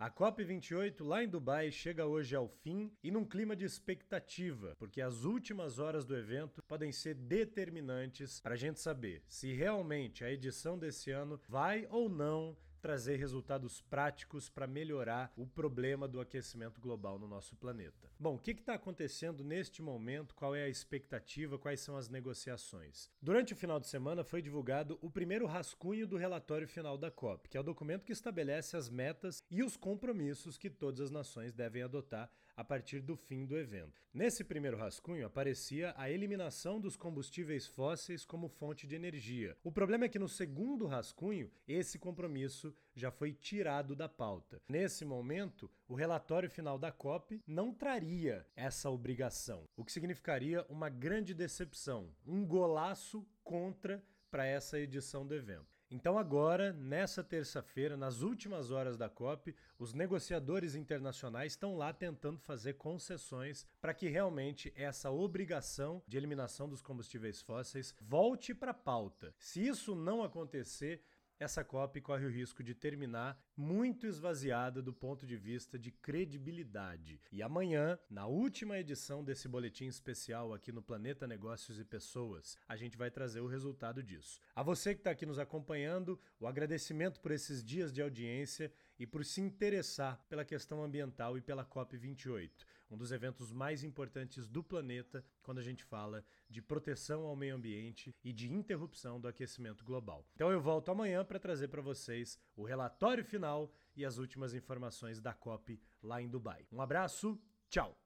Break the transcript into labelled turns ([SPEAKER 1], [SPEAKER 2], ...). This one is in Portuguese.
[SPEAKER 1] A COP28 lá em Dubai chega hoje ao fim e num clima de expectativa, porque as últimas horas do evento podem ser determinantes para a gente saber se realmente a edição desse ano vai ou não trazer resultados práticos para melhorar o problema do aquecimento global no nosso planeta. Bom, o que está acontecendo neste momento? Qual é a expectativa? Quais são as negociações? Durante o final de semana foi divulgado o primeiro rascunho do relatório final da COP, que é o documento que estabelece as metas e os compromissos que todas as nações devem adotar a partir do fim do evento. Nesse primeiro rascunho aparecia a eliminação dos combustíveis fósseis como fonte de energia. O problema é que no segundo rascunho esse compromisso isso já foi tirado da pauta. Nesse momento, o relatório final da COP não traria essa obrigação, o que significaria uma grande decepção, um golaço contra para essa edição do evento. Então, agora, nessa terça-feira, nas últimas horas da COP, os negociadores internacionais estão lá tentando fazer concessões para que realmente essa obrigação de eliminação dos combustíveis fósseis volte para a pauta. Se isso não acontecer, essa COP corre o risco de terminar muito esvaziada do ponto de vista de credibilidade. E amanhã, na última edição desse boletim especial aqui no Planeta Negócios e Pessoas, a gente vai trazer o resultado disso. A você que está aqui nos acompanhando, o agradecimento por esses dias de audiência e por se interessar pela questão ambiental e pela COP28, um dos eventos mais importantes do planeta quando a gente fala de proteção ao meio ambiente e de interrupção do aquecimento global. Então eu volto amanhã para trazer para vocês o relatório final e as últimas informações da COP lá em Dubai. Um abraço, tchau!